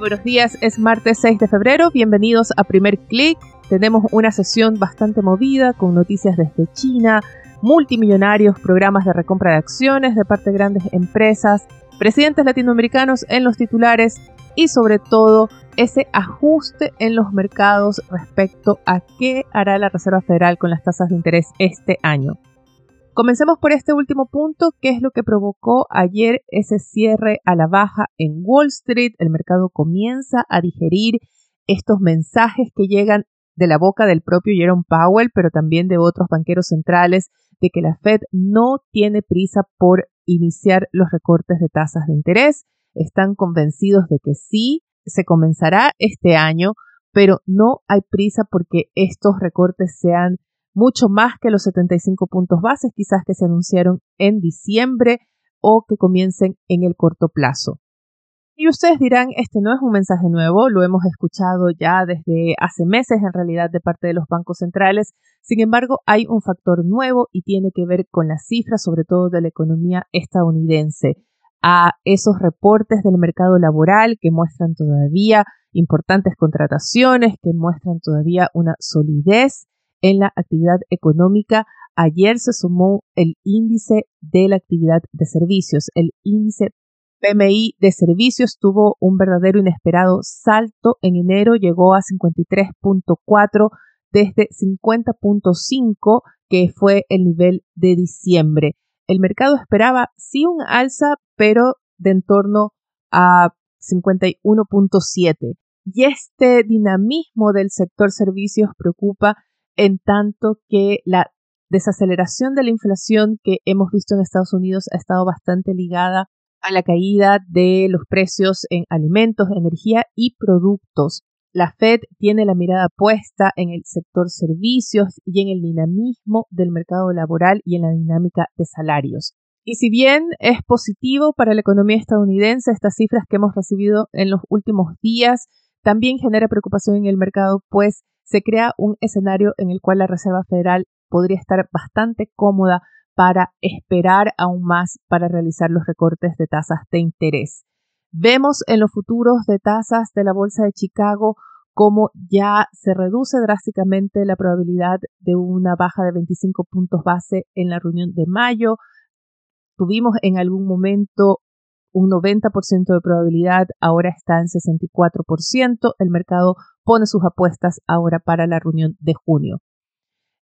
Buenos días, es martes 6 de febrero, bienvenidos a Primer Click. Tenemos una sesión bastante movida con noticias desde China, multimillonarios, programas de recompra de acciones de parte de grandes empresas, presidentes latinoamericanos en los titulares y sobre todo ese ajuste en los mercados respecto a qué hará la Reserva Federal con las tasas de interés este año. Comencemos por este último punto, que es lo que provocó ayer ese cierre a la baja en Wall Street. El mercado comienza a digerir estos mensajes que llegan de la boca del propio Jerome Powell, pero también de otros banqueros centrales, de que la Fed no tiene prisa por iniciar los recortes de tasas de interés. Están convencidos de que sí, se comenzará este año, pero no hay prisa porque estos recortes sean mucho más que los 75 puntos bases quizás que se anunciaron en diciembre o que comiencen en el corto plazo. Y ustedes dirán, este no es un mensaje nuevo, lo hemos escuchado ya desde hace meses en realidad de parte de los bancos centrales. Sin embargo, hay un factor nuevo y tiene que ver con las cifras, sobre todo de la economía estadounidense, a esos reportes del mercado laboral que muestran todavía importantes contrataciones, que muestran todavía una solidez en la actividad económica. Ayer se sumó el índice de la actividad de servicios. El índice PMI de servicios tuvo un verdadero inesperado salto en enero, llegó a 53.4 desde 50.5 que fue el nivel de diciembre. El mercado esperaba sí un alza, pero de en torno a 51.7. Y este dinamismo del sector servicios preocupa en tanto que la desaceleración de la inflación que hemos visto en Estados Unidos ha estado bastante ligada a la caída de los precios en alimentos, energía y productos. La Fed tiene la mirada puesta en el sector servicios y en el dinamismo del mercado laboral y en la dinámica de salarios. Y si bien es positivo para la economía estadounidense estas cifras que hemos recibido en los últimos días, también genera preocupación en el mercado, pues se crea un escenario en el cual la Reserva Federal podría estar bastante cómoda para esperar aún más para realizar los recortes de tasas de interés. Vemos en los futuros de tasas de la Bolsa de Chicago cómo ya se reduce drásticamente la probabilidad de una baja de 25 puntos base en la reunión de mayo. Tuvimos en algún momento un 90% de probabilidad, ahora está en 64%. El mercado pone sus apuestas ahora para la reunión de junio.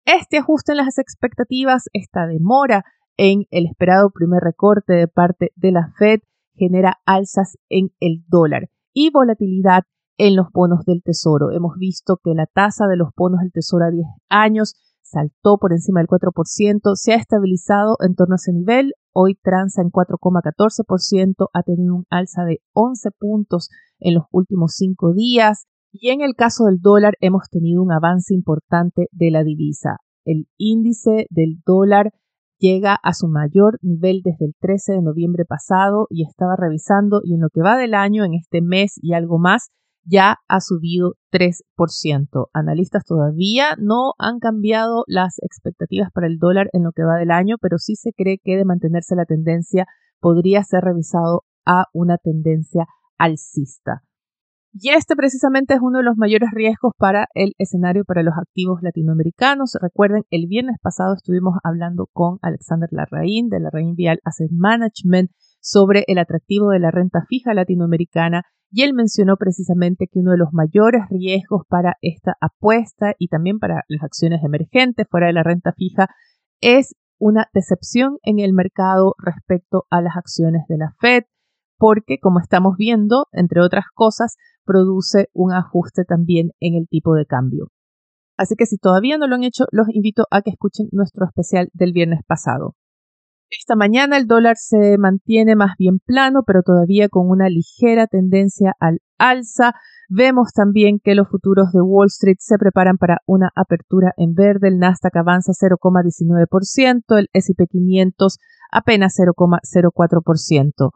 Este ajuste en las expectativas, esta demora en el esperado primer recorte de parte de la Fed genera alzas en el dólar y volatilidad en los bonos del tesoro. Hemos visto que la tasa de los bonos del tesoro a 10 años saltó por encima del 4%, se ha estabilizado en torno a ese nivel, hoy transa en 4,14%, ha tenido un alza de 11 puntos en los últimos cinco días. Y en el caso del dólar hemos tenido un avance importante de la divisa. El índice del dólar llega a su mayor nivel desde el 13 de noviembre pasado y estaba revisando y en lo que va del año, en este mes y algo más, ya ha subido 3%. Analistas todavía no han cambiado las expectativas para el dólar en lo que va del año, pero sí se cree que de mantenerse la tendencia podría ser revisado a una tendencia alcista. Y este precisamente es uno de los mayores riesgos para el escenario para los activos latinoamericanos. Recuerden, el viernes pasado estuvimos hablando con Alexander Larraín de Larraín Vial Asset Management sobre el atractivo de la renta fija latinoamericana y él mencionó precisamente que uno de los mayores riesgos para esta apuesta y también para las acciones emergentes fuera de la renta fija es una decepción en el mercado respecto a las acciones de la Fed, porque como estamos viendo, entre otras cosas, produce un ajuste también en el tipo de cambio. Así que si todavía no lo han hecho, los invito a que escuchen nuestro especial del viernes pasado. Esta mañana el dólar se mantiene más bien plano, pero todavía con una ligera tendencia al alza. Vemos también que los futuros de Wall Street se preparan para una apertura en verde. El Nasdaq avanza 0,19%, el S&P 500 apenas 0,04%.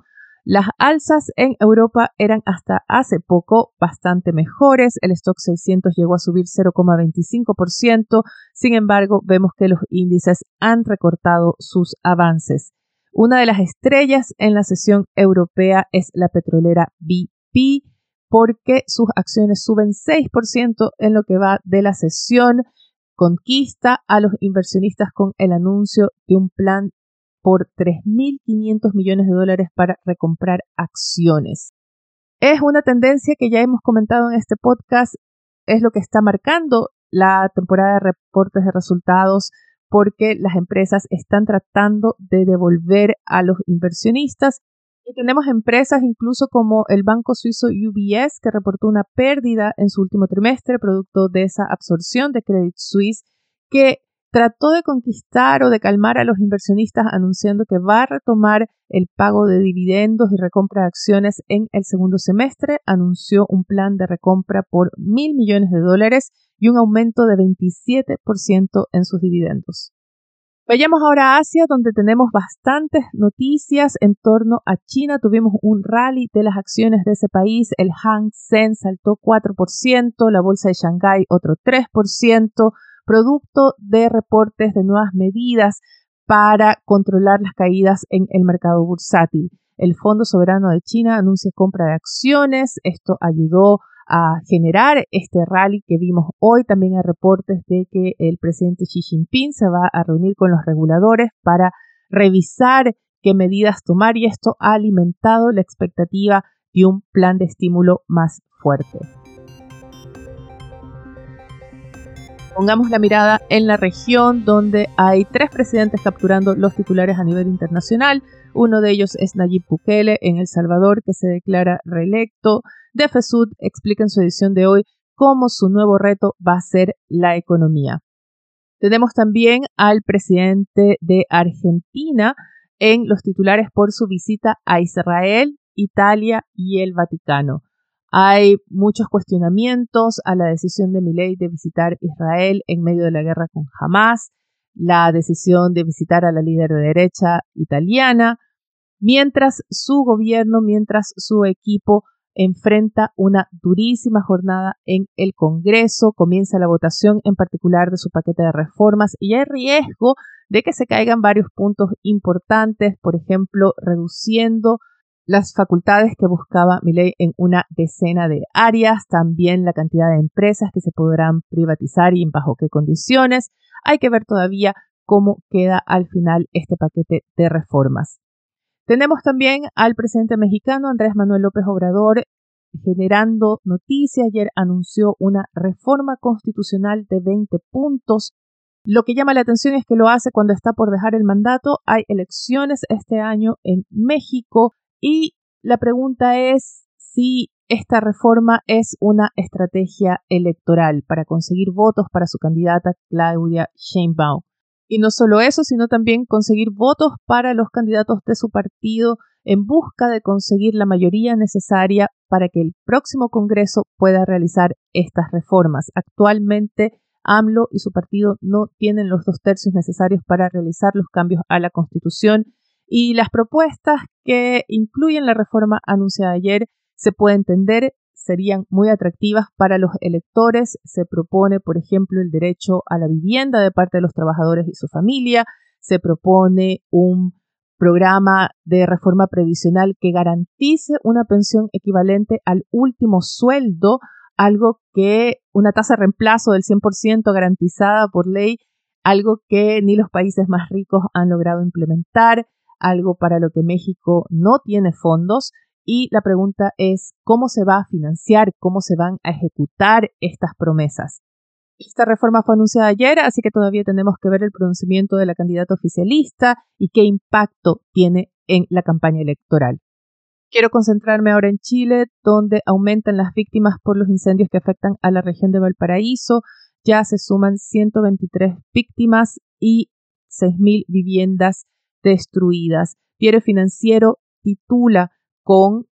Las alzas en Europa eran hasta hace poco bastante mejores. El stock 600 llegó a subir 0,25%. Sin embargo, vemos que los índices han recortado sus avances. Una de las estrellas en la sesión europea es la petrolera BP porque sus acciones suben 6% en lo que va de la sesión. Conquista a los inversionistas con el anuncio de un plan por 3.500 millones de dólares para recomprar acciones. Es una tendencia que ya hemos comentado en este podcast, es lo que está marcando la temporada de reportes de resultados porque las empresas están tratando de devolver a los inversionistas y tenemos empresas incluso como el banco suizo UBS que reportó una pérdida en su último trimestre producto de esa absorción de Credit Suisse que trató de conquistar o de calmar a los inversionistas anunciando que va a retomar el pago de dividendos y recompra de acciones en el segundo semestre. Anunció un plan de recompra por mil millones de dólares y un aumento de 27% en sus dividendos. Vayamos ahora a Asia, donde tenemos bastantes noticias en torno a China. Tuvimos un rally de las acciones de ese país. El Hang Seng saltó 4%, la bolsa de Shanghái otro 3% producto de reportes de nuevas medidas para controlar las caídas en el mercado bursátil. El Fondo Soberano de China anuncia compra de acciones. Esto ayudó a generar este rally que vimos hoy. También hay reportes de que el presidente Xi Jinping se va a reunir con los reguladores para revisar qué medidas tomar y esto ha alimentado la expectativa de un plan de estímulo más fuerte. Pongamos la mirada en la región donde hay tres presidentes capturando los titulares a nivel internacional. Uno de ellos es Nayib Bukele en El Salvador, que se declara reelecto. De FESUD explica en su edición de hoy cómo su nuevo reto va a ser la economía. Tenemos también al presidente de Argentina en los titulares por su visita a Israel, Italia y el Vaticano. Hay muchos cuestionamientos a la decisión de Milei de visitar Israel en medio de la guerra con Hamas, la decisión de visitar a la líder de derecha italiana, mientras su gobierno, mientras su equipo enfrenta una durísima jornada en el Congreso, comienza la votación en particular de su paquete de reformas y hay riesgo de que se caigan varios puntos importantes, por ejemplo, reduciendo las facultades que buscaba ley en una decena de áreas, también la cantidad de empresas que se podrán privatizar y bajo qué condiciones. Hay que ver todavía cómo queda al final este paquete de reformas. Tenemos también al presidente mexicano Andrés Manuel López Obrador generando noticias. Ayer anunció una reforma constitucional de 20 puntos. Lo que llama la atención es que lo hace cuando está por dejar el mandato. Hay elecciones este año en México y la pregunta es si esta reforma es una estrategia electoral para conseguir votos para su candidata Claudia Sheinbaum. Y no solo eso, sino también conseguir votos para los candidatos de su partido en busca de conseguir la mayoría necesaria para que el próximo Congreso pueda realizar estas reformas. Actualmente, AMLO y su partido no tienen los dos tercios necesarios para realizar los cambios a la Constitución y las propuestas que incluyen la reforma anunciada ayer se puede entender serían muy atractivas para los electores. Se propone, por ejemplo, el derecho a la vivienda de parte de los trabajadores y su familia. Se propone un programa de reforma previsional que garantice una pensión equivalente al último sueldo, algo que una tasa de reemplazo del 100% garantizada por ley, algo que ni los países más ricos han logrado implementar algo para lo que México no tiene fondos y la pregunta es cómo se va a financiar, cómo se van a ejecutar estas promesas. Esta reforma fue anunciada ayer, así que todavía tenemos que ver el pronunciamiento de la candidata oficialista y qué impacto tiene en la campaña electoral. Quiero concentrarme ahora en Chile, donde aumentan las víctimas por los incendios que afectan a la región de Valparaíso. Ya se suman 123 víctimas y 6.000 viviendas destruidas. Diario Financiero titula con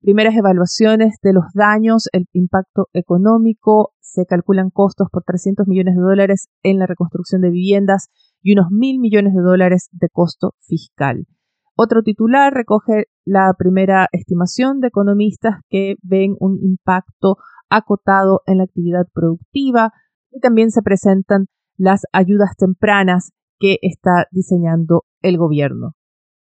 primeras evaluaciones de los daños, el impacto económico, se calculan costos por 300 millones de dólares en la reconstrucción de viviendas y unos mil millones de dólares de costo fiscal. Otro titular recoge la primera estimación de economistas que ven un impacto acotado en la actividad productiva y también se presentan las ayudas tempranas que está diseñando el gobierno.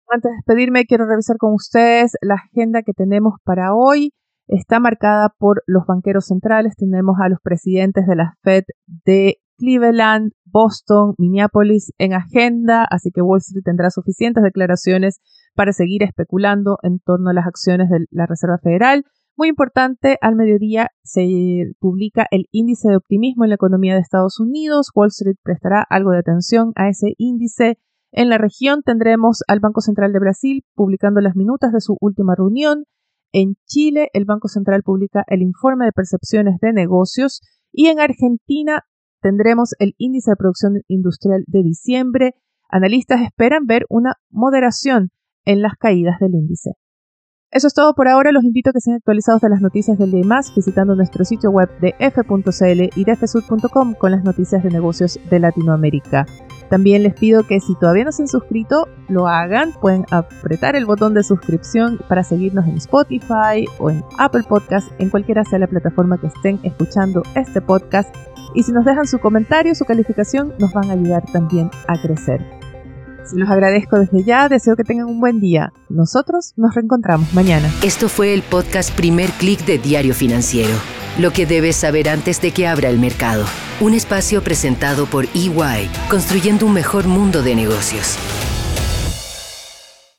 Antes de despedirme, quiero revisar con ustedes la agenda que tenemos para hoy. Está marcada por los banqueros centrales. Tenemos a los presidentes de la Fed de Cleveland, Boston, Minneapolis en agenda, así que Wall Street tendrá suficientes declaraciones para seguir especulando en torno a las acciones de la Reserva Federal. Muy importante, al mediodía se publica el índice de optimismo en la economía de Estados Unidos. Wall Street prestará algo de atención a ese índice en la región tendremos al Banco Central de Brasil publicando las minutas de su última reunión. En Chile, el Banco Central publica el informe de percepciones de negocios. Y en Argentina tendremos el índice de producción industrial de diciembre. Analistas esperan ver una moderación en las caídas del índice. Eso es todo por ahora. Los invito a que sean actualizados de las noticias del día y más visitando nuestro sitio web de f.cl y de fsud.com con las noticias de negocios de Latinoamérica. También les pido que si todavía no se han suscrito, lo hagan. Pueden apretar el botón de suscripción para seguirnos en Spotify o en Apple Podcast, en cualquiera sea la plataforma que estén escuchando este podcast. Y si nos dejan su comentario, su calificación, nos van a ayudar también a crecer. Los agradezco desde ya, deseo que tengan un buen día. Nosotros nos reencontramos mañana. Esto fue el podcast Primer Click de Diario Financiero. Lo que debes saber antes de que abra el mercado. Un espacio presentado por EY, construyendo un mejor mundo de negocios.